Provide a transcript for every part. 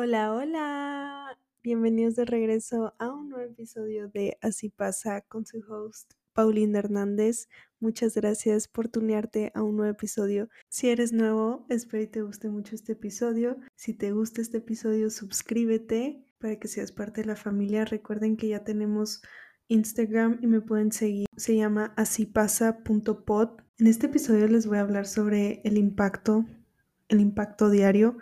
Hola, hola. Bienvenidos de regreso a un nuevo episodio de Así pasa con su host Paulina Hernández. Muchas gracias por tunearte a un nuevo episodio. Si eres nuevo, espero que te guste mucho este episodio. Si te gusta este episodio, suscríbete para que seas parte de la familia. Recuerden que ya tenemos Instagram y me pueden seguir. Se llama asípasa.pod. En este episodio les voy a hablar sobre el impacto, el impacto diario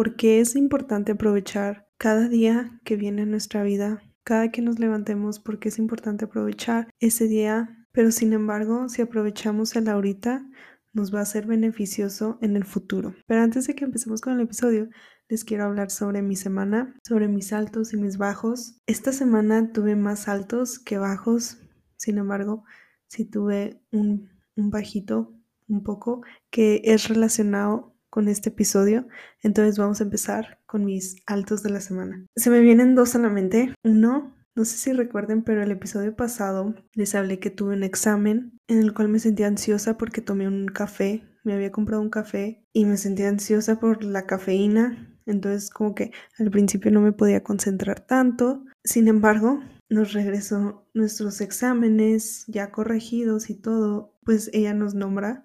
porque es importante aprovechar cada día que viene en nuestra vida, cada que nos levantemos, porque es importante aprovechar ese día, pero sin embargo, si aprovechamos el ahorita, nos va a ser beneficioso en el futuro. Pero antes de que empecemos con el episodio, les quiero hablar sobre mi semana, sobre mis altos y mis bajos. Esta semana tuve más altos que bajos, sin embargo, sí tuve un, un bajito un poco que es relacionado con este episodio. Entonces vamos a empezar con mis altos de la semana. Se me vienen dos a la mente. Uno, no sé si recuerden, pero el episodio pasado les hablé que tuve un examen en el cual me sentía ansiosa porque tomé un café. Me había comprado un café y me sentía ansiosa por la cafeína. Entonces como que al principio no me podía concentrar tanto. Sin embargo, nos regresó nuestros exámenes ya corregidos y todo. Pues ella nos nombra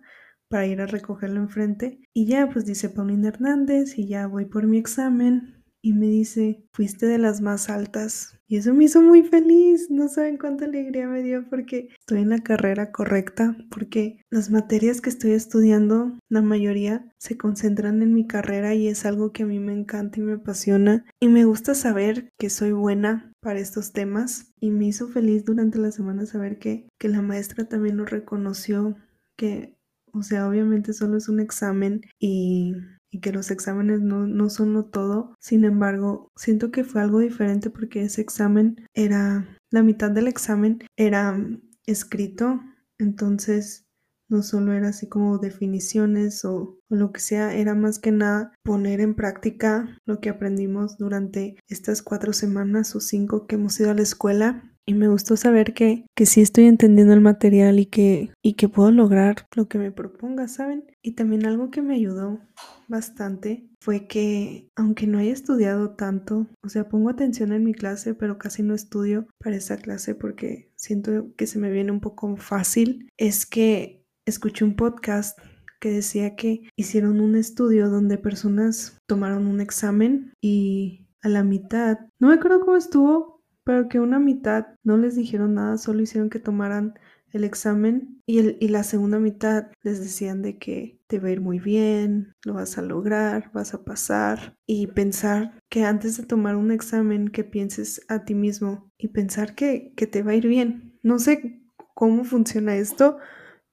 para ir a recogerlo enfrente. Y ya, pues dice Paulina Hernández y ya voy por mi examen y me dice, fuiste de las más altas. Y eso me hizo muy feliz. No saben cuánta alegría me dio porque estoy en la carrera correcta, porque las materias que estoy estudiando, la mayoría se concentran en mi carrera y es algo que a mí me encanta y me apasiona. Y me gusta saber que soy buena para estos temas. Y me hizo feliz durante la semana saber que, que la maestra también lo reconoció, que o sea, obviamente solo es un examen y, que los exámenes no, no son lo todo. Sin embargo, siento que fue algo diferente porque ese examen era, la mitad del examen era escrito, entonces no solo era así como definiciones o, lo que sea, era más que nada poner en práctica lo que aprendimos durante estas cuatro semanas o cinco que hemos ido a la escuela y me gustó saber que, que sí estoy entendiendo el material y que, y que puedo lograr lo que me proponga, ¿saben? Y también algo que me ayudó bastante fue que aunque no haya estudiado tanto, o sea, pongo atención en mi clase, pero casi no estudio para esa clase porque siento que se me viene un poco fácil, es que escuché un podcast que decía que hicieron un estudio donde personas tomaron un examen y a la mitad, no me acuerdo cómo estuvo, pero que una mitad no les dijeron nada, solo hicieron que tomaran el examen y, el, y la segunda mitad les decían de que te va a ir muy bien, lo vas a lograr, vas a pasar y pensar que antes de tomar un examen que pienses a ti mismo y pensar que, que te va a ir bien. No sé cómo funciona esto,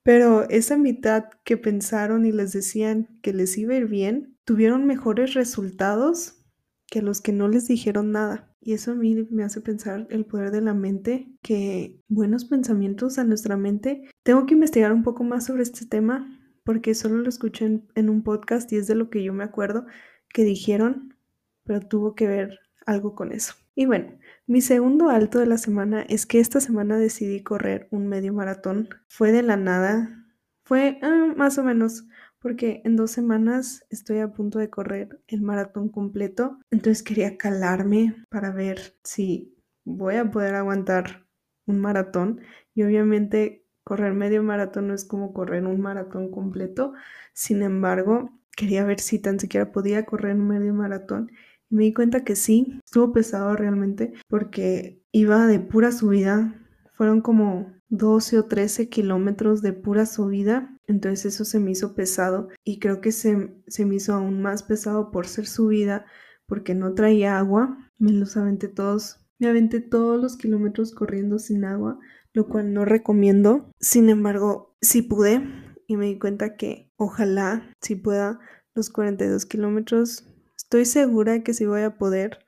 pero esa mitad que pensaron y les decían que les iba a ir bien, tuvieron mejores resultados que los que no les dijeron nada. Y eso a mí me hace pensar el poder de la mente, que buenos pensamientos a nuestra mente. Tengo que investigar un poco más sobre este tema porque solo lo escuché en, un podcast y es de lo que yo me acuerdo que dijeron, pero tuvo que ver algo con eso. Y bueno, mi segundo alto de la semana es que esta semana decidí correr un medio maratón. Fue de la nada, fue ah, más o menos porque en dos semanas estoy a punto de correr el maratón completo, entonces quería calarme para ver si voy a poder aguantar un maratón. Y obviamente correr medio maratón no es como correr un maratón completo, sin embargo quería ver si tan siquiera podía correr un medio maratón. Y me di cuenta que sí, estuvo pesado realmente porque iba de pura subida, fueron como 12 o 13 kilómetros de pura subida, entonces eso se me hizo pesado y creo que se, se me hizo aún más pesado por ser subida porque no traía agua, me los aventé todos, me aventé todos los kilómetros corriendo sin agua, lo cual no recomiendo, sin embargo, sí pude y me di cuenta que ojalá si pueda los 42 kilómetros, estoy segura que sí voy a poder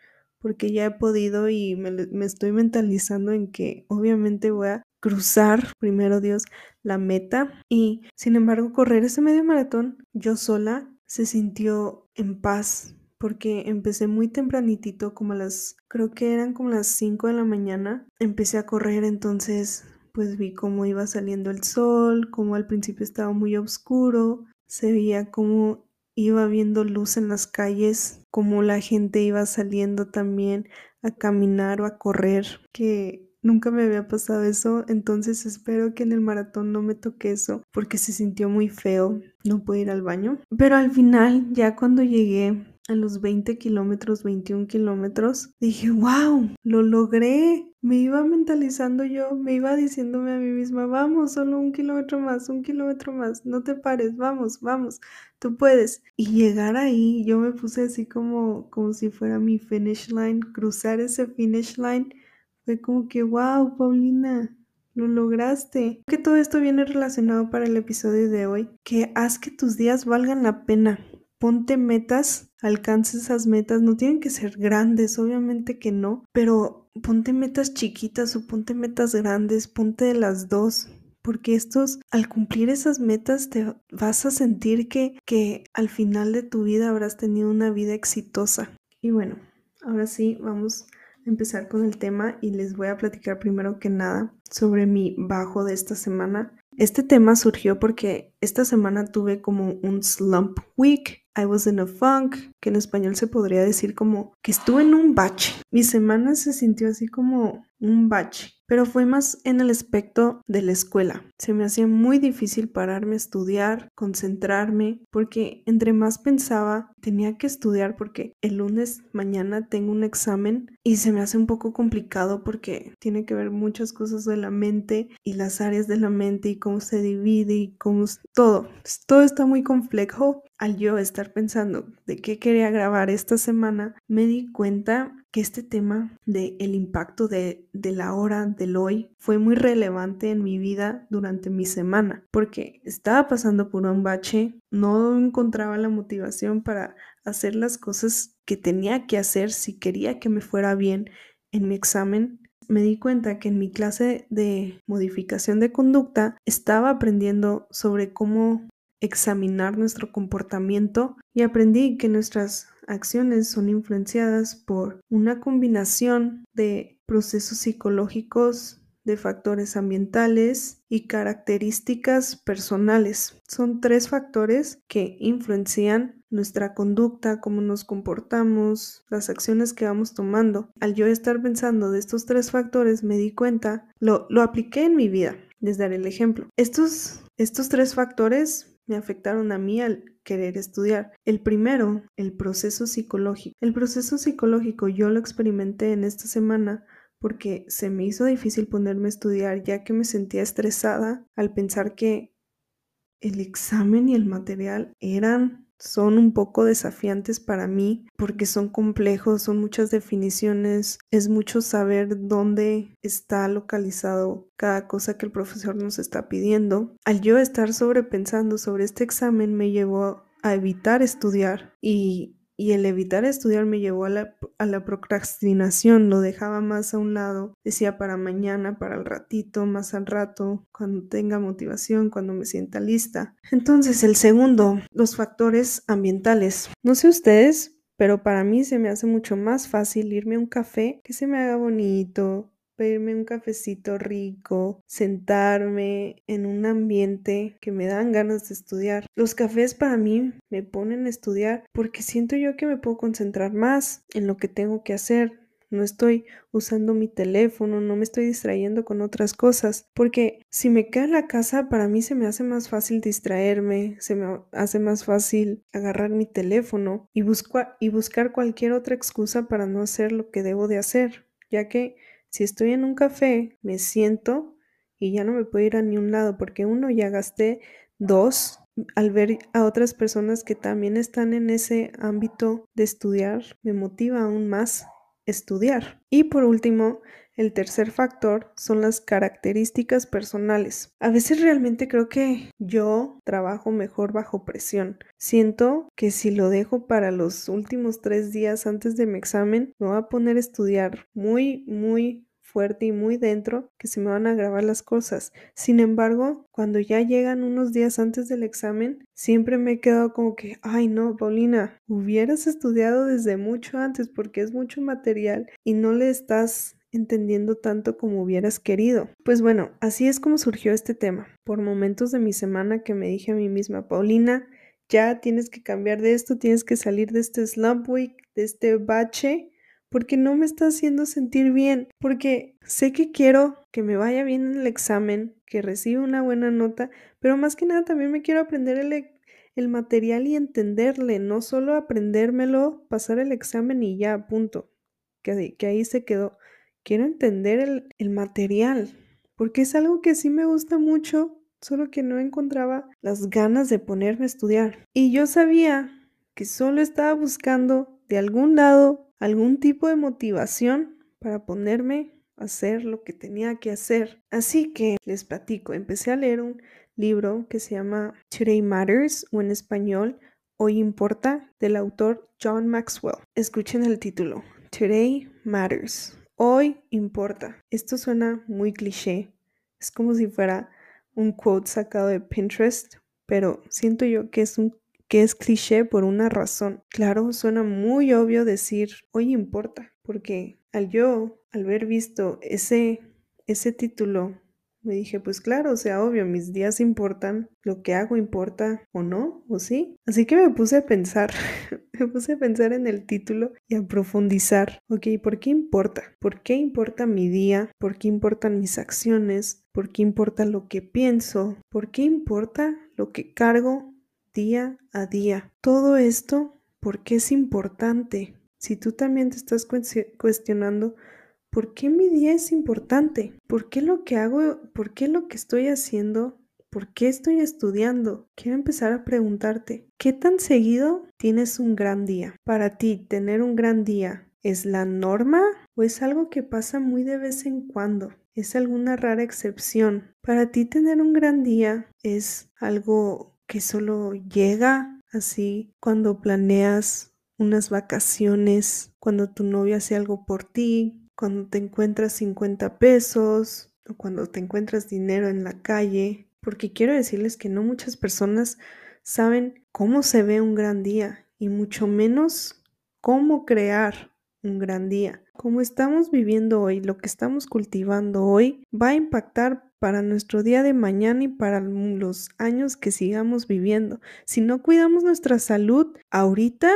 porque ya he podido y me, me, estoy mentalizando en que obviamente voy a cruzar, primero Dios, la meta. Y sin embargo, correr ese medio maratón yo sola se sintió en paz porque empecé muy tempranitito, como a las, creo que eran como las 5 de la mañana, empecé a correr, entonces pues vi cómo iba saliendo el sol, como al principio estaba muy oscuro, se veía como iba viendo luz en las calles, como la gente iba saliendo también a caminar o a correr, que nunca me había pasado eso, entonces espero que en el maratón no me toque eso, porque se sintió muy feo no pude ir al baño. Pero al final, ya cuando llegué a los 20 kilómetros, 21 kilómetros, dije, wow, lo logré. Me iba mentalizando yo, me iba diciéndome a mí misma, vamos, solo un kilómetro más, un kilómetro más, no te pares, vamos, vamos, tú puedes. Y llegar ahí, yo me puse así como, como si fuera mi finish line, cruzar ese finish line, fue como que, wow, Paulina, lo lograste. Que todo esto viene relacionado para el episodio de hoy, que haz que tus días valgan la pena ponte metas, alcance esas metas, no tienen que ser grandes, obviamente que no, pero ponte metas chiquitas o ponte metas grandes, ponte de las dos. Porque estos, al cumplir esas metas, te vas a sentir que, que al final de tu vida habrás tenido una vida exitosa. Y bueno, ahora sí, vamos empezar con el tema y les voy a platicar primero que nada sobre mi bajo de esta semana. Este tema surgió porque esta semana tuve como un slump week I was in a funk, que en español se podría decir como que estuve en un bache. Mi semana se sintió así como un bache pero fue más en el aspecto de la escuela. Se me hacía muy difícil pararme a estudiar, concentrarme, porque entre más pensaba, tenía que estudiar porque el lunes mañana tengo un examen y se me hace un poco complicado porque tiene que ver muchas cosas de la mente y las áreas de la mente y cómo se divide y cómo todo. Todo está muy complejo. Al yo estar pensando de qué quería grabar esta semana, me di cuenta que este tema de el impacto de, de la hora del hoy fue muy relevante en mi vida durante mi semana porque estaba pasando por un bache, no encontraba la motivación para hacer las cosas que tenía que hacer si quería que me fuera bien en mi examen. Me di cuenta que en mi clase de modificación de conducta estaba aprendiendo sobre cómo examinar nuestro comportamiento y aprendí que nuestras acciones son influenciadas por una combinación de procesos psicológicos, de factores ambientales y características personales. Son tres factores que influencian nuestra conducta, cómo nos comportamos, las acciones que vamos tomando. Al yo estar pensando de estos tres factores me di cuenta, lo, lo apliqué en mi vida. Les daré el ejemplo. Estos, estos tres factores me afectaron a mí al querer estudiar. El primero, el proceso psicológico. El proceso psicológico yo lo experimenté en esta semana porque se me hizo difícil ponerme a estudiar ya que me sentía estresada al pensar que el examen y el material eran son un poco desafiantes para mí porque son complejos, son muchas definiciones, es mucho saber dónde está localizado cada cosa que el profesor nos está pidiendo. Al yo estar sobrepensando sobre este examen me llevó a evitar estudiar y y el evitar estudiar me llevó a la, procrastinación, lo dejaba más a un lado, decía para mañana, para el ratito, más al rato, cuando tenga motivación, cuando me sienta lista. Entonces, el segundo, los factores ambientales. No sé ustedes, pero para mí se me hace mucho más fácil irme a un café que se me haga bonito, pedirme un cafecito rico, sentarme en un ambiente que me dan ganas de estudiar. Los cafés para mí me ponen a estudiar porque siento yo que me puedo concentrar más en lo que tengo que hacer. No estoy usando mi teléfono, no me estoy distrayendo con otras cosas, porque si me quedo en la casa, para mí se me hace más fácil distraerme, se me hace más fácil agarrar mi teléfono y, y buscar cualquier otra excusa para no hacer lo que debo de hacer, ya que si estoy en un café, me siento y ya no me puedo ir a ni un lado porque uno ya gasté, dos, al ver a otras personas que también están en ese ámbito de estudiar, me motiva aún más estudiar. Y por último, el tercer factor son las características personales. A veces realmente creo que yo trabajo mejor bajo presión. Siento que si lo dejo para los últimos tres días antes de mi examen, me voy a poner a estudiar muy, muy fuerte y muy dentro que se me van a grabar las cosas. Sin embargo, cuando ya llegan unos días antes del examen, siempre me he quedado como que, ay no, Paulina, hubieras estudiado desde mucho antes porque es mucho material y no le estás entendiendo tanto como hubieras querido. Pues bueno, así es como surgió este tema. Por momentos de mi semana que me dije a mí misma, Paulina, ya tienes que cambiar de esto, tienes que salir de este slump week, de este bache, porque no me está haciendo sentir bien, porque sé que quiero que me vaya bien en el examen, que reciba una buena nota, pero más que nada también me quiero aprender el, el material y entenderle, no solo aprendérmelo, pasar el examen y ya, punto, que, que ahí se quedó. Quiero entender el, material, porque es algo que sí me gusta mucho, solo que no encontraba las ganas de ponerme a estudiar. Y yo sabía que solo estaba buscando de algún lado algún tipo de motivación para ponerme a hacer lo que tenía que hacer. Así que les platico, empecé a leer un libro que se llama Today Matters o en español Hoy Importa del autor John Maxwell. Escuchen el título, Today Matters. Hoy importa. Esto suena muy cliché. Es como si fuera un quote sacado de Pinterest, pero siento yo que es un que es cliché por una razón. Claro, suena muy obvio decir hoy importa, porque al yo, al ver visto ese ese título me dije, pues claro, o sea, obvio, mis días importan, lo que hago importa o no, o sí. Así que me puse a pensar, me puse a pensar en el título y a profundizar. Ok, ¿por qué importa? ¿Por qué importa mi día? ¿Por qué importan mis acciones? ¿Por qué importa lo que pienso? ¿Por qué importa lo que cargo día a día? Todo esto, ¿por qué es importante? Si tú también te estás cuestionando, ¿por qué mi día es importante? ¿Por qué lo que hago, por qué lo que estoy haciendo, por qué estoy estudiando? Quiero empezar a preguntarte, ¿qué tan seguido tienes un gran día? Para ti, tener un gran día, ¿es la norma o es algo que pasa muy de vez en cuando? ¿Es alguna rara excepción? Para ti tener un gran día es algo que solo llega así cuando planeas unas vacaciones, cuando tu novia hace algo por ti, cuando te encuentras 50 pesos o cuando te encuentras dinero en la calle, porque quiero decirles que no muchas personas saben cómo se ve un gran día y mucho menos cómo crear un gran día. Como estamos viviendo hoy, lo que estamos cultivando hoy va a impactar para nuestro día de mañana y para los años que sigamos viviendo. Si no cuidamos nuestra salud ahorita,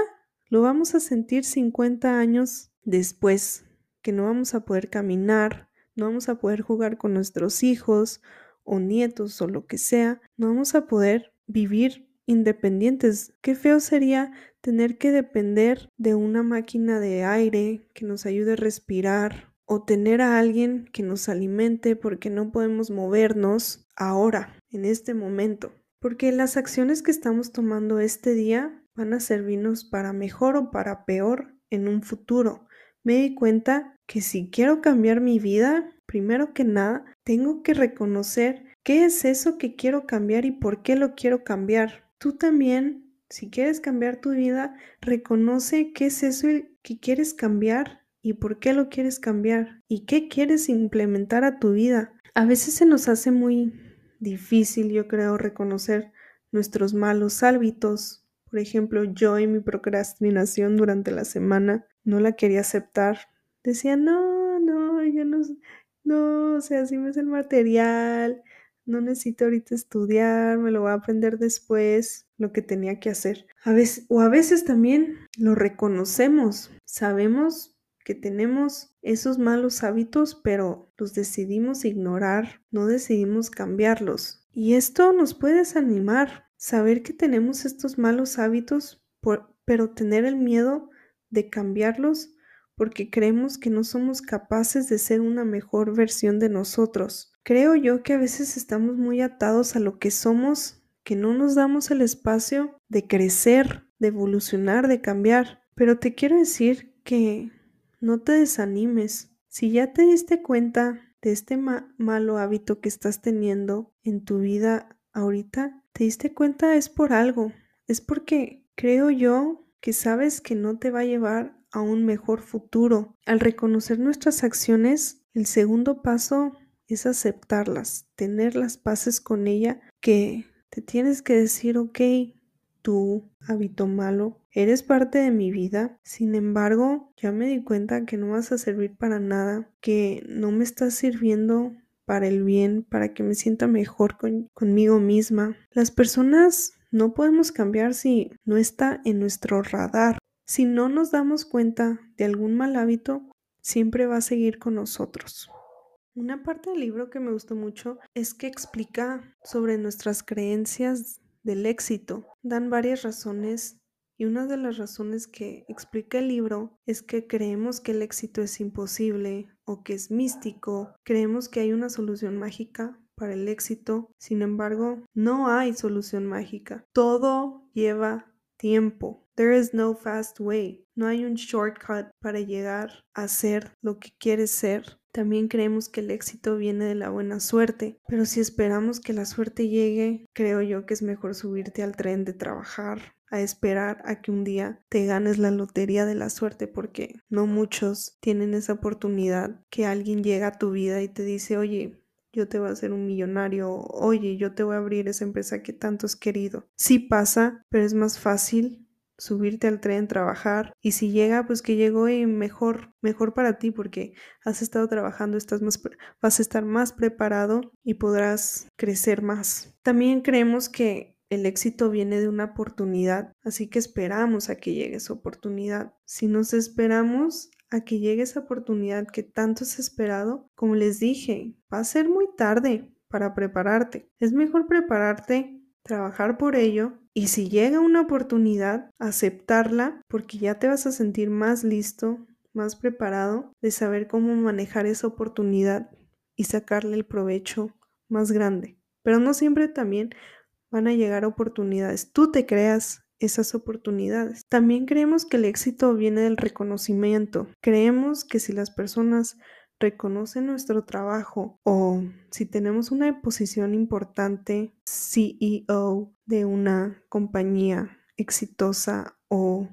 lo vamos a sentir 50 años después no vamos a poder caminar, no vamos a poder jugar con nuestros hijos o nietos o lo que sea, no vamos a poder vivir independientes. Qué feo sería tener que depender de una máquina de aire que nos ayude a respirar o tener a alguien que nos alimente porque no podemos movernos ahora, en este momento. Porque las acciones que estamos tomando este día van a servirnos para mejor o para peor en un futuro me di cuenta que si quiero cambiar mi vida, primero que nada, tengo que reconocer qué es eso que quiero cambiar y por qué lo quiero cambiar. Tú también, si quieres cambiar tu vida, reconoce qué es eso que quieres cambiar y por qué lo quieres cambiar y qué quieres implementar a tu vida. A veces se nos hace muy difícil, yo creo, reconocer nuestros malos hábitos. Por ejemplo, yo y mi procrastinación durante la semana no la quería aceptar. Decía, no, no, yo no, no, o sea, así me es el material, no necesito ahorita estudiar, me lo voy a aprender después, lo que tenía que hacer. A veces, o a veces también lo reconocemos, sabemos que tenemos esos malos hábitos, pero los decidimos ignorar, no decidimos cambiarlos. Y esto nos puede desanimar, saber que tenemos estos malos hábitos, pero tener el miedo de cambiarlos porque creemos que no somos capaces de ser una mejor versión de nosotros. Creo yo que a veces estamos muy atados a lo que somos, que no nos damos el espacio de crecer, de evolucionar, de cambiar. Pero te quiero decir que no te desanimes. Si ya te diste cuenta de este malo hábito que estás teniendo en tu vida ahorita, te diste cuenta es por algo. Es porque creo yo que sabes que no te va a llevar a un mejor futuro. Al reconocer nuestras acciones, el segundo paso es aceptarlas, tener las paces con ella, que te tienes que decir, ok, tú, hábito malo, eres parte de mi vida, sin embargo, ya me di cuenta que no vas a servir para nada, que no me estás sirviendo para el bien, para que me sienta mejor conmigo misma. Las personas no podemos cambiar si no está en nuestro radar. Si no nos damos cuenta de algún mal hábito, siempre va a seguir con nosotros. Una parte del libro que me gustó mucho es que explica sobre nuestras creencias del éxito. Dan varias razones y una de las razones que explica el libro es que creemos que el éxito es imposible o que es místico, creemos que hay una solución mágica para el éxito, sin embargo, no hay solución mágica. Todo lleva tiempo. There is no fast way. No hay un shortcut para llegar a ser lo que quieres ser. También creemos que el éxito viene de la buena suerte, pero si esperamos que la suerte llegue, creo yo que es mejor subirte al tren de trabajar a esperar a que un día te ganes la lotería de la suerte porque no muchos tienen esa oportunidad que alguien llega a tu vida y te dice, oye, yo te voy a hacer un millonario, oye, yo te voy a abrir esa empresa que tanto has querido. Sí pasa, pero es más fácil subirte al tren, trabajar y si llega, pues que llegó y mejor, mejor para ti porque has estado trabajando, estás más, vas a estar más preparado y podrás crecer más. También creemos que el éxito viene de una oportunidad, así que esperamos a que llegue esa oportunidad. Si nos esperamos a que llegue esa oportunidad que tanto has esperado, como les dije, va a ser muy tarde para prepararte. Es mejor prepararte, trabajar por ello y si llega una oportunidad, aceptarla porque ya te vas a sentir más listo, más preparado de saber cómo manejar esa oportunidad y sacarle el provecho más grande. Pero no siempre también van a llegar oportunidades. Tú te creas esas oportunidades. También creemos que el éxito viene del reconocimiento. Creemos que si las personas reconocen nuestro trabajo o si tenemos una posición importante, CEO de una compañía exitosa o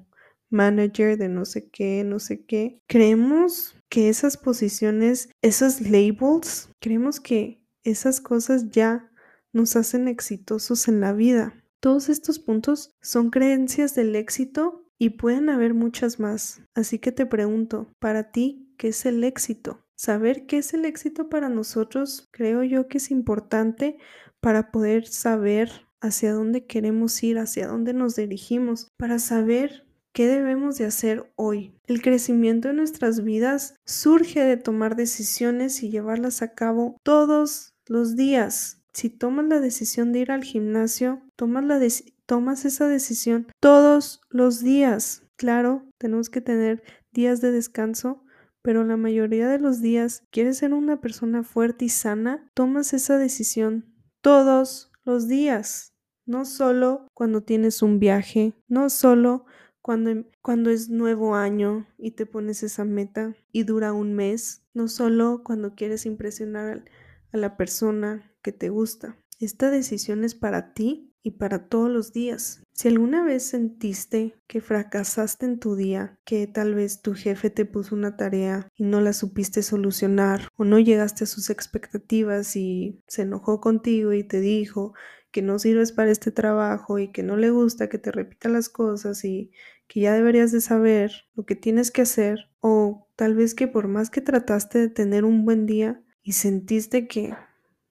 manager de no sé qué, no sé qué, creemos que esas posiciones, esos labels, creemos que esas cosas ya nos hacen exitosos en la vida. Todos estos puntos son creencias del éxito y pueden haber muchas más. Así que te pregunto, para ti, ¿qué es el éxito? Saber qué es el éxito para nosotros creo yo que es importante para poder saber hacia dónde queremos ir, hacia dónde nos dirigimos, para saber qué debemos de hacer hoy. El crecimiento de nuestras vidas surge de tomar decisiones y llevarlas a cabo todos los días. Si tomas la decisión de ir al gimnasio, tomas, la tomas esa decisión todos los días. Claro, tenemos que tener días de descanso, pero la mayoría de los días quieres ser una persona fuerte y sana, tomas esa decisión todos los días. No solo cuando tienes un viaje, no solo cuando, cuando, es nuevo año y te pones esa meta y dura un mes, no solo cuando quieres impresionar a la persona que te gusta. Esta decisión es para ti y para todos los días. Si alguna vez sentiste que fracasaste en tu día, que tal vez tu jefe te puso una tarea y no la supiste solucionar o no llegaste a sus expectativas y se enojó contigo y te dijo que no sirves para este trabajo y que no le gusta que te repita las cosas y que ya deberías de saber lo que tienes que hacer o tal vez que por más que trataste de tener un buen día y sentiste que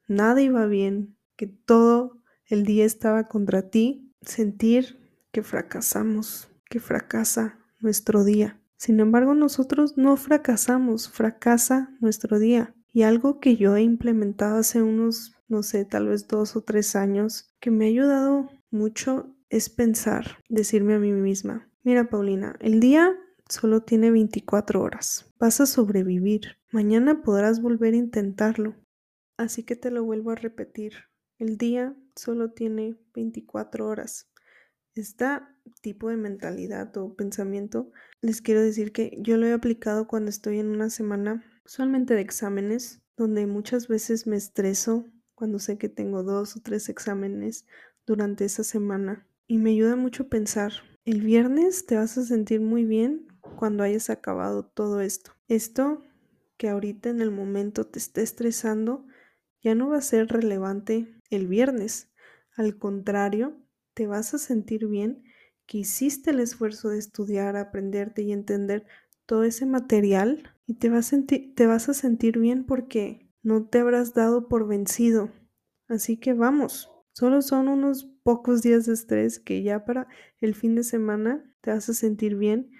nada iba bien, que todo el día estaba contra ti, sentir que fracasamos, que fracasa nuestro día. Sin embargo, nosotros no fracasamos, fracasa nuestro día. Y algo que yo he implementado hace unos, no sé, tal vez dos o tres años, que me ha ayudado mucho es pensar, decirme a mí misma, mira Paulina, el día solo tiene 24 horas, vas a sobrevivir, mañana podrás volver a intentarlo, Así que te lo vuelvo a repetir. El día solo tiene 24 horas. Este tipo de mentalidad o pensamiento, les quiero decir que yo lo he aplicado cuando estoy en una semana usualmente de exámenes, donde muchas veces me estreso cuando sé que tengo dos o tres exámenes durante esa semana. Y me ayuda mucho pensar, el viernes te vas a sentir muy bien cuando hayas acabado todo esto. Esto que ahorita en el momento te esté estresando, ya no va a ser relevante el viernes. Al contrario, te vas a sentir bien que hiciste el esfuerzo de estudiar, aprenderte y entender todo ese material y te vas, te vas a sentir bien porque no te habrás dado por vencido. Así que vamos, Solo son unos pocos días de estrés que ya para el fin de semana te vas a sentir bien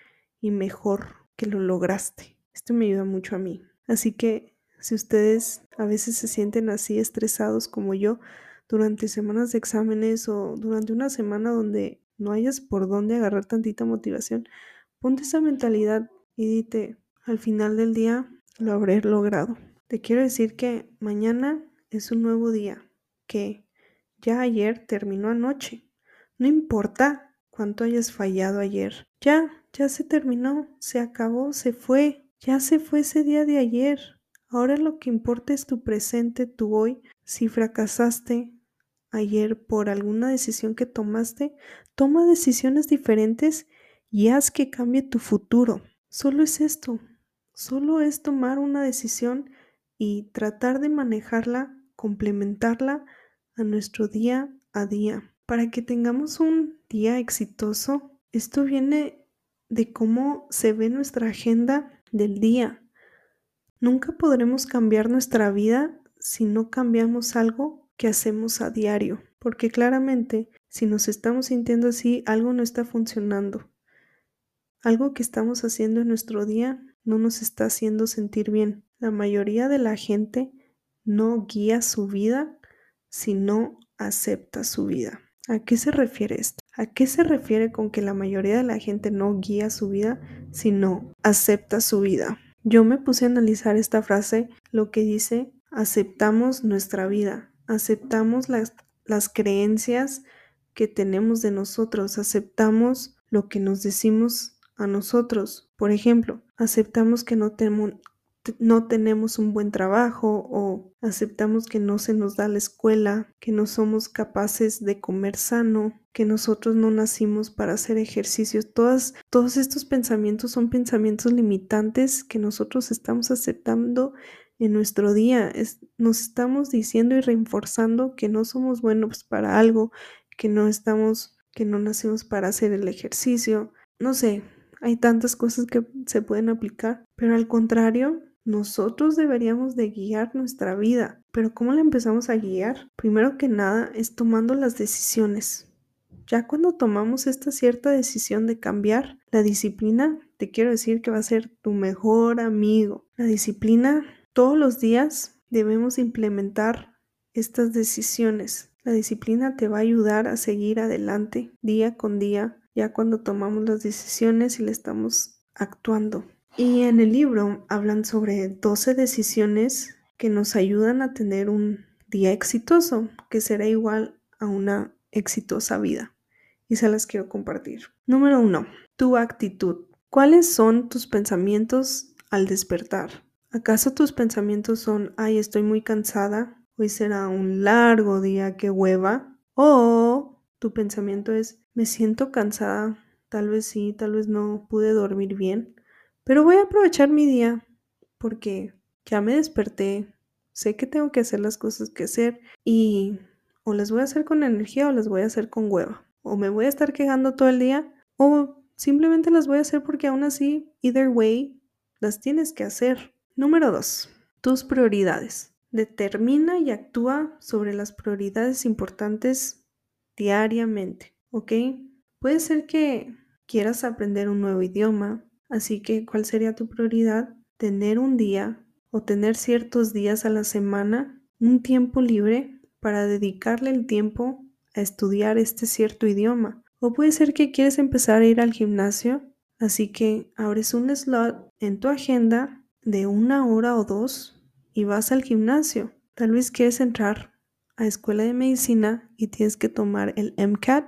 y mejor que lo lograste. Esto me ayuda mucho a mí. Así que si ustedes a veces se sienten así estresados como yo durante semanas de exámenes o durante una semana donde no hayas por dónde agarrar tantita motivación, ponte esa mentalidad y dite, al final del día lo habré logrado. Te quiero decir que mañana es un nuevo día, que ya ayer terminó anoche. No importa cuánto hayas fallado ayer. Ya, ya se terminó, se acabó, se fue. Ya se fue ese día de ayer. Ahora lo que importa es tu presente, tu hoy. Si fracasaste ayer por alguna decisión que tomaste, toma decisiones diferentes y haz que cambie tu futuro. Solo es esto. Solo es tomar una decisión y tratar de manejarla, complementarla a nuestro día a día. Para que tengamos un día exitoso, esto viene de cómo se ve nuestra agenda del día. Nunca podremos cambiar nuestra vida si no cambiamos algo que hacemos a diario, porque claramente si nos estamos sintiendo así, algo no está funcionando. Algo que estamos haciendo en nuestro día no nos está haciendo sentir bien. La mayoría de la gente no guía su vida, sino acepta su vida. ¿A qué se refiere esto? ¿A qué se refiere con que la mayoría de la gente no guía su vida, sino acepta su vida? Yo me puse a analizar esta frase, lo que dice, aceptamos nuestra vida, aceptamos las, las creencias que tenemos de nosotros, aceptamos lo que nos decimos a nosotros. Por ejemplo, aceptamos que no, tenemos no tenemos un buen trabajo o aceptamos que no se nos da la escuela, que no somos capaces de comer sano, que nosotros no nacimos para hacer ejercicios. Todos estos pensamientos son pensamientos limitantes que nosotros estamos aceptando en nuestro día. nos estamos diciendo y reforzando que no somos buenos para algo, que no estamos, que no nacimos para hacer el ejercicio. No sé, hay tantas cosas que se pueden aplicar, pero al contrario, nosotros deberíamos de guiar nuestra vida, pero ¿cómo la empezamos a guiar? Primero que nada es tomando las decisiones. Ya cuando tomamos esta cierta decisión de cambiar, la disciplina, te quiero decir que va a ser tu mejor amigo. La disciplina, todos los días debemos implementar estas decisiones. La disciplina te va a ayudar a seguir adelante día con día, ya cuando tomamos las decisiones y le estamos actuando. Y en el libro hablan sobre 12 decisiones que nos ayudan a tener un día exitoso, que será igual a una exitosa vida. Y se las quiero compartir. Número 1. Tu actitud. ¿Cuáles son tus pensamientos al despertar? ¿Acaso tus pensamientos son, ay, estoy muy cansada, hoy será un largo día, qué hueva? O tu pensamiento es, me siento cansada, tal vez sí, tal vez no, pude dormir bien, pero voy a aprovechar mi día porque ya me desperté, sé que tengo que hacer las cosas que hacer y o las voy a hacer con energía o las voy a hacer con hueva. O me voy a estar quejando todo el día o simplemente las voy a hacer porque aún así, either way, las tienes que hacer. Número 2. Tus prioridades. Determina y actúa sobre las prioridades importantes diariamente, ¿ok? Puede ser que quieras aprender un nuevo idioma, Así que, ¿cuál sería tu prioridad? Tener un día o tener ciertos días a la semana, un tiempo libre para dedicarle el tiempo a estudiar este cierto idioma. O puede ser que quieres empezar a ir al gimnasio, así que abres un slot en tu agenda de una hora o dos y vas al gimnasio. Tal vez quieres entrar a escuela de medicina y tienes que tomar el MCAT,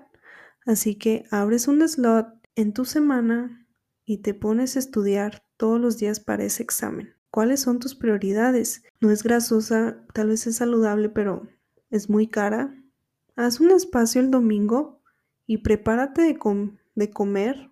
así que abres un slot en tu semana y te pones a estudiar todos los días para ese examen. ¿Cuáles son tus prioridades? No es grasosa, tal vez es saludable, pero es muy cara. Haz un espacio el domingo y prepárate de, de comer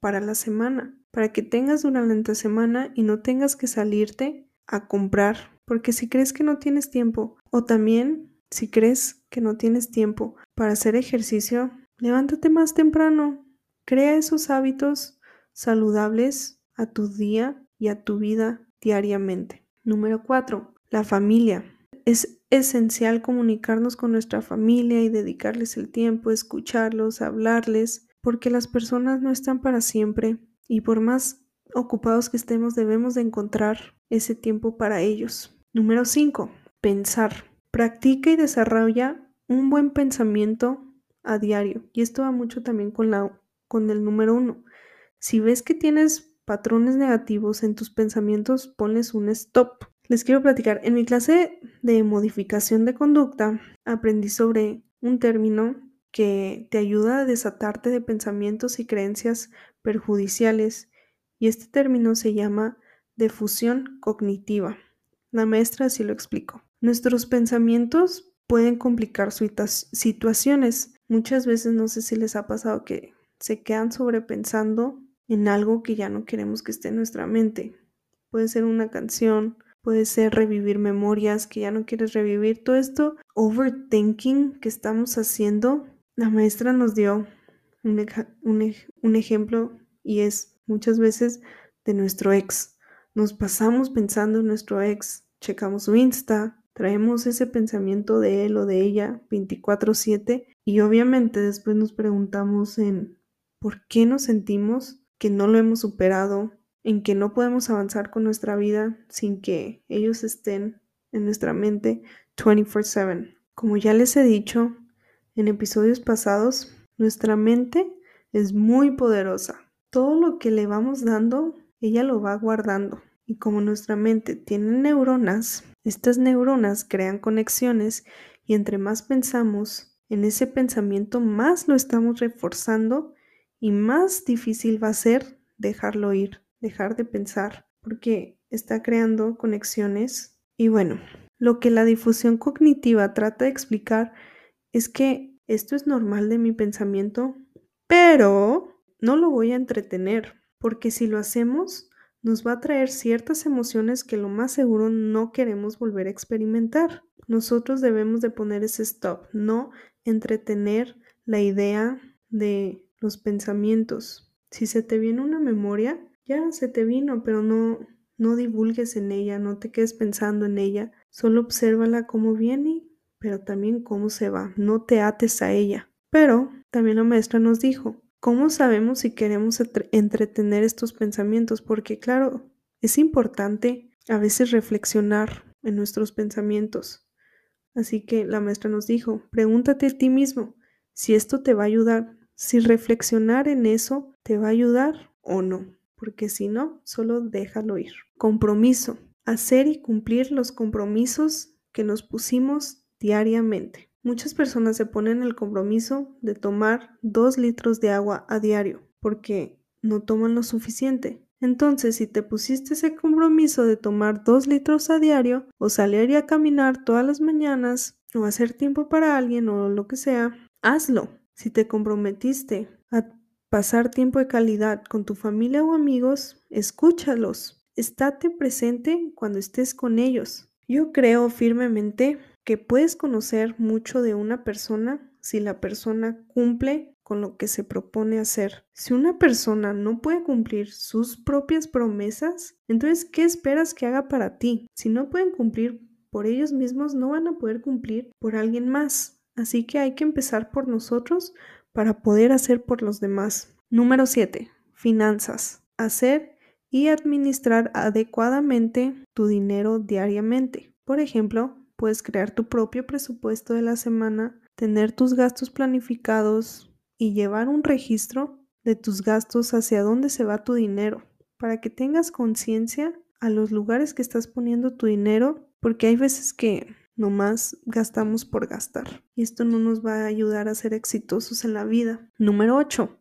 para la semana, para que tengas durante la semana y no tengas que salirte a comprar, porque si crees que no tienes tiempo o también si crees que no tienes tiempo para hacer ejercicio, levántate más temprano, crea esos hábitos saludables a tu día y a tu vida diariamente. Número 4. La familia. Es esencial comunicarnos con nuestra familia y dedicarles el tiempo, escucharlos, hablarles, porque las personas no están para siempre y por más ocupados que estemos debemos de encontrar ese tiempo para ellos. Número 5. Pensar. Practica y desarrolla un buen pensamiento a diario. Y esto va mucho también con, la, con el número 1. Si ves que tienes patrones negativos en tus pensamientos, ponles un stop. Les quiero platicar. En mi clase de modificación de conducta aprendí sobre un término que te ayuda a desatarte de pensamientos y creencias perjudiciales y este término se llama defusión cognitiva. La maestra así lo explicó. Nuestros pensamientos pueden complicar situaciones. Muchas veces no sé si les ha pasado que se quedan sobrepensando en algo que ya no queremos que esté en nuestra mente. Puede ser una canción, puede ser revivir memorias que ya no quieres revivir. Todo esto overthinking que estamos haciendo, la maestra nos dio un, un ejemplo y es muchas veces de nuestro ex. Nos pasamos pensando en nuestro ex, checamos su Insta, traemos ese pensamiento de él o de ella 24/7 y obviamente después nos preguntamos en por qué nos sentimos que no lo hemos superado, en que no podemos avanzar con nuestra vida sin que ellos estén en nuestra mente 24/7. Como ya les he dicho en episodios pasados, nuestra mente es muy poderosa todo lo que le vamos dando, ella lo va guardando. Y como nuestra mente tiene neuronas, estas neuronas crean conexiones y entre más pensamos en ese pensamiento, más lo estamos reforzando y más difícil va a ser dejarlo ir, dejar de pensar, porque está creando conexiones. Y bueno, lo que la difusión cognitiva trata de explicar es que esto es normal de mi pensamiento, pero no lo voy a entretener, porque si lo hacemos, nos va a traer ciertas emociones que lo más seguro no queremos volver a experimentar. Nosotros debemos de poner ese stop, no entretener la idea de los pensamientos. Si se te viene una memoria, ya se te vino, pero no no divulgues en ella, no te quedes pensando en ella, solo obsérvala cómo viene, pero también cómo se va, no te ates a ella. Pero también la maestra nos dijo, ¿Cómo sabemos si queremos entretener estos pensamientos? Porque claro, es importante a veces reflexionar en nuestros pensamientos. Así que la maestra nos dijo, pregúntate a ti mismo si esto te va a ayudar, si reflexionar en eso te va a ayudar o no, porque si no, solo déjalo ir. Compromiso, hacer y cumplir los compromisos que nos pusimos diariamente. Muchas personas se ponen el compromiso de tomar dos litros de agua a diario porque no toman lo suficiente. Entonces, si te pusiste ese compromiso de tomar dos litros a diario, o salir a caminar todas las mañanas, o hacer tiempo para alguien, o lo que sea, hazlo. Si te comprometiste a pasar tiempo de calidad con tu familia o amigos, escúchalos. Estate presente cuando estés con ellos. Yo creo firmemente que puedes conocer mucho de una persona si la persona cumple con lo que se propone hacer. Si una persona no puede cumplir sus propias promesas, entonces, ¿qué esperas que haga para ti? Si no pueden cumplir por ellos mismos, no van a poder cumplir por alguien más. Así que hay que empezar por nosotros para poder hacer por los demás. Número 7. Finanzas. Hacer y administrar adecuadamente tu dinero diariamente. Por ejemplo, Puedes crear tu propio presupuesto de la semana, tener tus gastos planificados y llevar un registro de tus gastos hacia dónde se va tu dinero, para que tengas conciencia a los lugares que estás poniendo tu dinero, porque hay veces que nomás gastamos por gastar y esto no nos va a ayudar a ser exitosos en la vida. Número 8.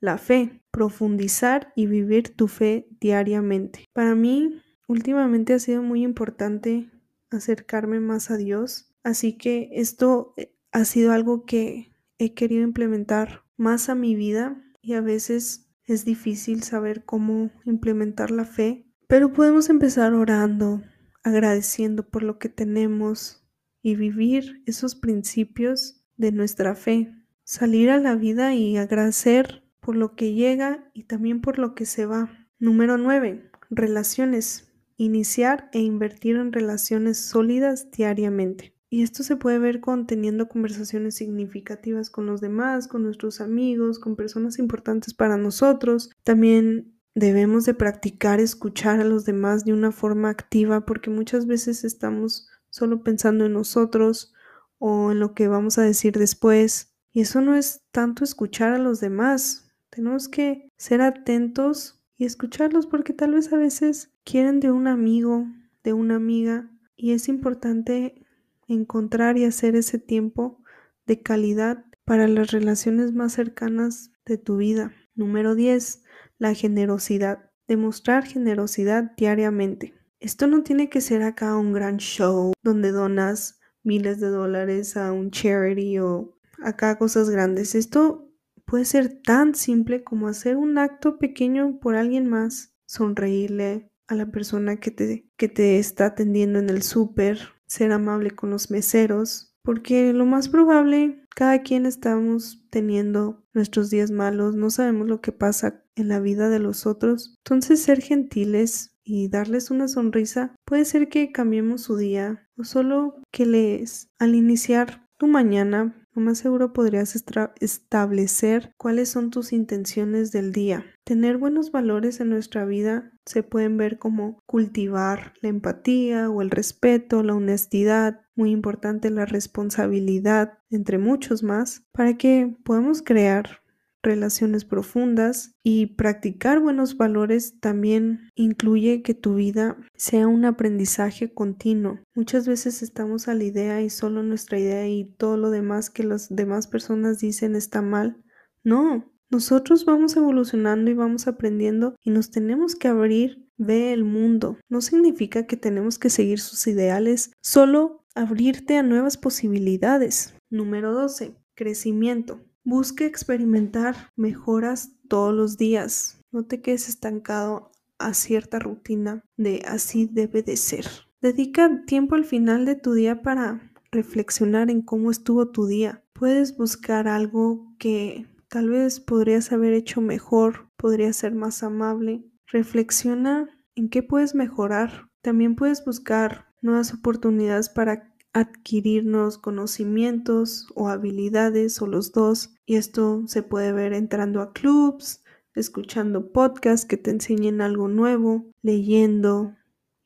La fe. Profundizar y vivir tu fe diariamente. Para mí, últimamente ha sido muy importante acercarme más a Dios. Así que esto eh, ha sido algo que he querido implementar más a mi vida y a veces es difícil saber cómo implementar la fe, pero podemos empezar orando, agradeciendo por lo que tenemos y vivir esos principios de nuestra fe. Salir a la vida y agradecer por lo que llega y también por lo que se va. Número 9. Relaciones iniciar e invertir en relaciones sólidas diariamente. Y esto se puede ver con teniendo conversaciones significativas con los demás, con nuestros amigos, con personas importantes para nosotros. También debemos de practicar escuchar a los demás de una forma activa porque muchas veces estamos solo pensando en nosotros o en lo que vamos a decir después. Y eso no es tanto escuchar a los demás. Tenemos que ser atentos y escucharlos porque tal vez a veces quieren de un amigo, de una amiga. Y es importante encontrar y hacer ese tiempo de calidad para las relaciones más cercanas de tu vida. Número 10. La generosidad. Demostrar generosidad diariamente. Esto no tiene que ser acá un gran show donde donas miles de dólares a un charity o acá cosas grandes. Esto puede ser tan simple como hacer un acto pequeño por alguien más, sonreírle a la persona que te, que te está atendiendo en el súper, ser amable con los meseros, porque lo más probable, cada quien estamos teniendo nuestros días malos, no sabemos lo que pasa en la vida de los otros. Entonces ser gentiles y darles una sonrisa puede ser que cambiemos su día o solo que les al iniciar tu mañana lo más seguro podrías establecer cuáles son tus intenciones del día. Tener buenos valores en nuestra vida se pueden ver como cultivar la empatía o el respeto, la honestidad, muy importante la responsabilidad, entre muchos más, para que podamos crear relaciones profundas y practicar buenos valores también incluye que tu vida sea un aprendizaje continuo. Muchas veces estamos a la idea y solo nuestra idea y todo lo demás que las demás personas dicen está mal. No, nosotros vamos evolucionando y vamos aprendiendo y nos tenemos que abrir, ve el mundo. No significa que tenemos que seguir sus ideales, solo abrirte a nuevas posibilidades. Número 12. Crecimiento. Busque experimentar mejoras todos los días. No te quedes estancado a cierta rutina de así debe de ser. Dedica tiempo al final de tu día para reflexionar en cómo estuvo tu día. Puedes buscar algo que tal vez podrías haber hecho mejor, podría ser más amable. Reflexiona en qué puedes mejorar. También puedes buscar nuevas oportunidades para adquirirnos conocimientos o habilidades o los dos. Y esto se puede ver entrando a clubs, escuchando podcasts que te enseñen algo nuevo, leyendo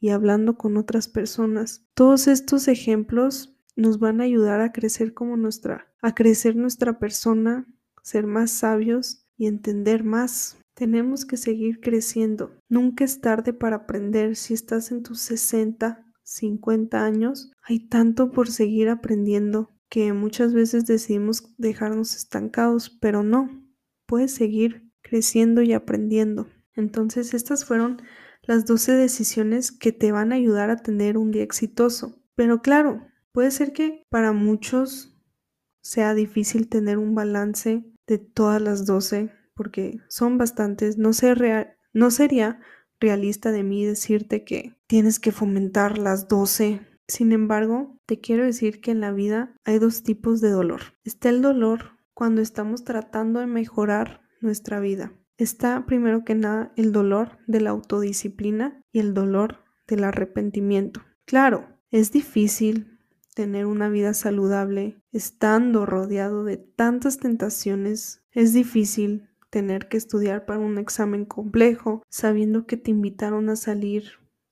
y hablando con otras personas. Todos estos ejemplos nos van a ayudar a crecer como nuestra, a crecer nuestra persona, ser más sabios y entender más. Tenemos que seguir creciendo. Nunca es tarde para aprender si estás en tus 60 50 años, hay tanto por seguir aprendiendo que muchas veces decidimos dejarnos estancados, pero no, puedes seguir creciendo y aprendiendo. Entonces estas fueron las 12 decisiones que te van a ayudar a tener un día exitoso. Pero claro, puede ser que para muchos sea difícil tener un balance de todas las 12 porque son bastantes. No, sé no sería realista de mí decirte que tienes que fomentar las 12. Sin embargo, te quiero decir que en la vida hay dos tipos de dolor. Está el dolor cuando estamos tratando de mejorar nuestra vida. Está primero que nada el dolor de la autodisciplina y el dolor del arrepentimiento. Claro, es difícil tener una vida saludable estando rodeado de tantas tentaciones. Es difícil tener que estudiar para un examen complejo, sabiendo que te invitaron a salir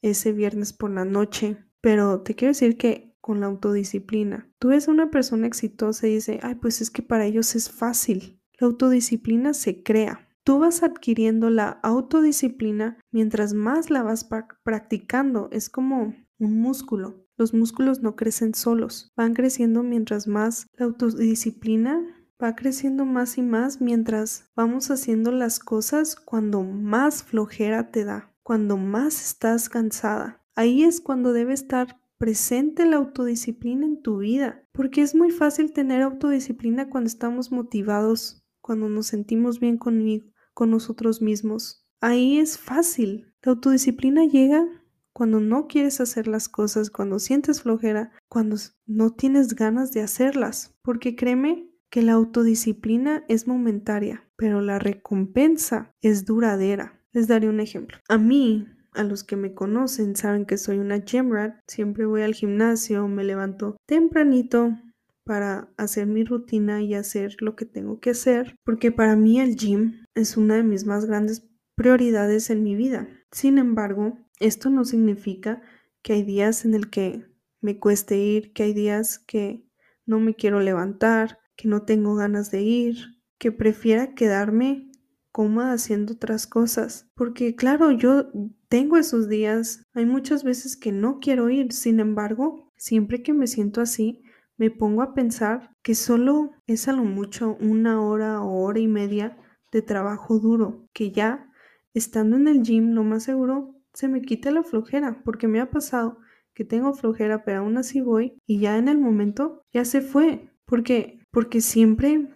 ese viernes por la noche. Pero te quiero decir que con la autodisciplina, tú ves a una persona exitosa y dice, ay, pues es que para ellos es fácil. La autodisciplina se crea. Tú vas adquiriendo la autodisciplina mientras más la vas practicando. Es como un músculo. Los músculos no crecen solos, van creciendo mientras más la autodisciplina va creciendo más y más mientras vamos haciendo las cosas cuando más flojera te da, cuando más estás cansada. Ahí es cuando debe estar presente la autodisciplina en tu vida, porque es muy fácil tener autodisciplina cuando estamos motivados, cuando nos sentimos bien conmigo, con nosotros mismos. Ahí es fácil. La autodisciplina llega cuando no quieres hacer las cosas, cuando sientes flojera, cuando no tienes ganas de hacerlas, porque créeme que la autodisciplina es momentaria, pero la recompensa es duradera. Les daré un ejemplo. A mí a los que me conocen saben que soy una gym rat. Siempre voy al gimnasio, me levanto tempranito para hacer mi rutina y hacer lo que tengo que hacer, porque para mí el gym es una de mis más grandes prioridades en mi vida. Sin embargo, esto no significa que hay días en el que me cueste ir, que hay días que no me quiero levantar, que no tengo ganas de ir, que prefiera quedarme cómoda haciendo otras cosas. Porque claro, yo tengo esos días, hay muchas veces que no quiero ir, sin embargo, siempre que me siento así, me pongo a pensar que solo es a lo mucho una hora o hora y media de trabajo duro, que ya estando en el gym, lo más seguro, se me quita la flojera, porque me ha pasado que tengo flojera, pero aún así voy y ya en el momento ya se fue, porque porque siempre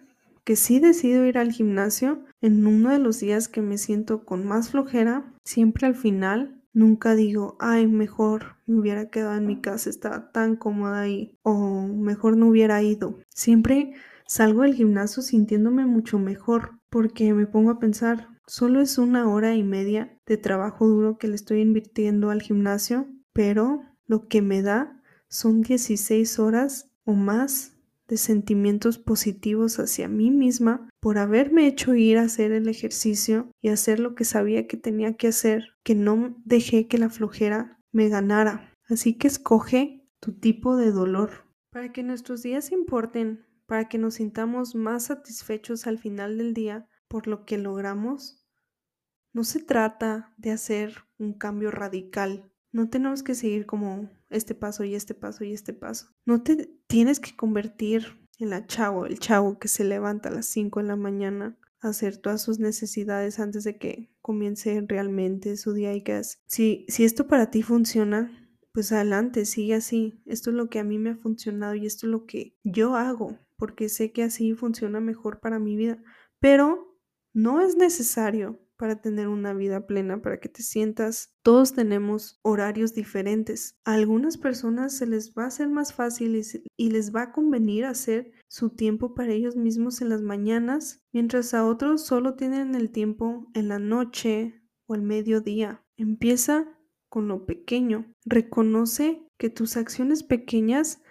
que sí decido ir al gimnasio, en uno de los días que me siento con más flojera, siempre al final nunca digo, ay, mejor me hubiera quedado en mi casa, estaba tan cómoda ahí, o mejor no hubiera ido. Siempre salgo del gimnasio sintiéndome mucho mejor, porque me pongo a pensar, Solo es una hora y media de trabajo duro que le estoy invirtiendo al gimnasio, pero lo que me da son 16 horas o más de sentimientos positivos hacia mí misma por haberme hecho ir a hacer el ejercicio y hacer lo que sabía que tenía que hacer, que no dejé que la flojera me ganara. Así que escoge tu tipo de dolor. Para que nuestros días importen, para que nos sintamos más satisfechos al final del día, por lo que logramos, no se trata de hacer un cambio radical. No tenemos que seguir como este paso y este paso y este paso. No te tienes que convertir en la chavo, el chavo que se levanta a las 5 de la mañana a hacer todas sus necesidades antes de que comience realmente su día y gas. Si, si esto para ti funciona, pues adelante, sigue así. Esto es lo que a mí me ha funcionado y esto es lo que yo hago, porque sé que así funciona mejor para mi vida. Pero no es necesario para tener una vida plena, para que te sientas. Todos tenemos horarios diferentes. A algunas personas se les va a hacer más fácil y, les va a convenir hacer su tiempo para ellos mismos en las mañanas, mientras a otros solo tienen el tiempo en la noche o al mediodía. Empieza con lo pequeño. Reconoce que tus acciones pequeñas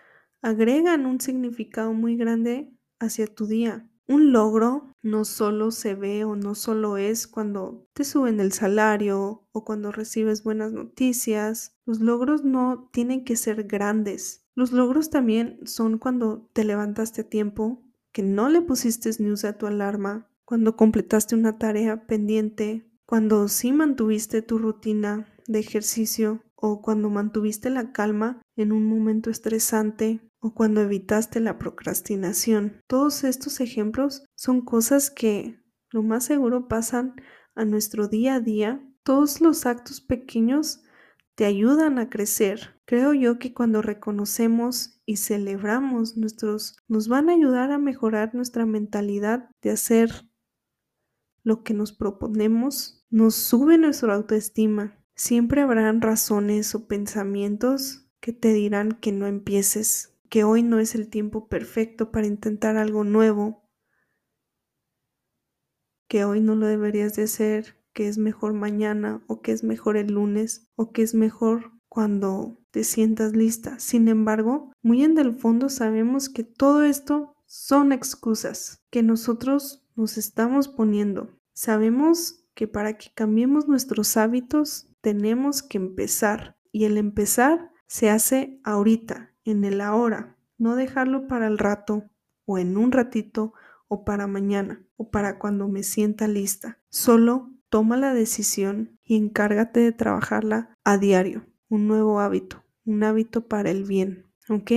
agregan un significado muy grande hacia tu día. Un logro no solo se ve o no solo es cuando te suben el salario o cuando recibes buenas noticias. Los logros no tienen que ser grandes. Los logros también son cuando te levantaste a tiempo, que no le pusiste snooze a tu alarma, cuando completaste una tarea pendiente, cuando sí mantuviste tu rutina de ejercicio o cuando mantuviste la calma en un momento estresante o cuando evitaste la procrastinación. Todos estos ejemplos son cosas que lo más seguro pasan a nuestro día a día. Todos los actos pequeños te ayudan a crecer. Creo yo que cuando reconocemos y celebramos nuestros, nos van a ayudar a mejorar nuestra mentalidad de hacer lo que nos proponemos, nos sube nuestra autoestima. Siempre habrán razones o pensamientos que te dirán que no empieces, que hoy no es el tiempo perfecto para intentar algo nuevo, que hoy no lo deberías de hacer, que es mejor mañana o que es mejor el lunes o que es mejor cuando te sientas lista. Sin embargo, muy en el fondo sabemos que todo esto son excusas que nosotros nos estamos poniendo. Sabemos que para que cambiemos nuestros hábitos tenemos que empezar y el empezar se hace ahorita en el ahora, no dejarlo para el rato o en un ratito o para mañana o para cuando me sienta lista. Solo toma la decisión y encárgate de trabajarla a diario. Un nuevo hábito, un hábito para el bien. ¿Ok?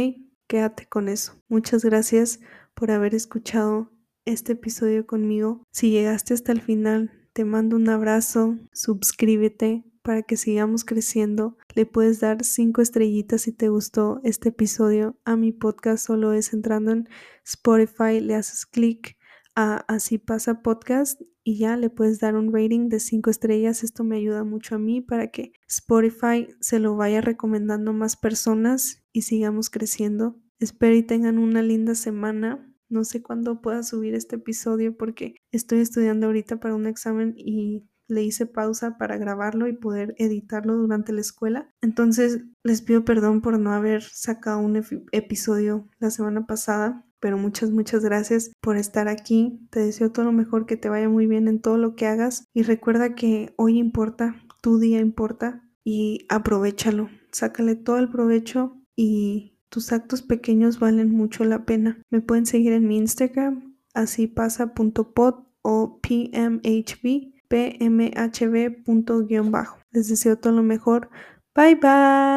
Quédate con eso. Muchas gracias por haber escuchado este episodio conmigo. Si llegaste hasta el final, te mando un abrazo, suscríbete para que sigamos creciendo. Le puedes dar cinco estrellitas si te gustó este episodio a mi podcast. Solo es entrando en Spotify, le haces clic a Así pasa podcast y ya le puedes dar un rating de cinco estrellas. Esto me ayuda mucho a mí para que Spotify se lo vaya recomendando a más personas y sigamos creciendo. Espero y tengan una linda semana. No sé cuándo pueda subir este episodio porque estoy estudiando ahorita para un examen y le hice pausa para grabarlo y poder editarlo durante la escuela. Entonces les pido perdón por no haber sacado un episodio la semana pasada, pero muchas, muchas gracias por estar aquí. Te deseo todo lo mejor, que te vaya muy bien en todo lo que hagas y recuerda que hoy importa, tu día importa y aprovechalo, sácale todo el provecho y tus actos pequeños valen mucho la pena. Me pueden seguir en mi Instagram, así pasa.pod o pmhb, pmhb.bajo. Les deseo todo lo mejor. Bye bye.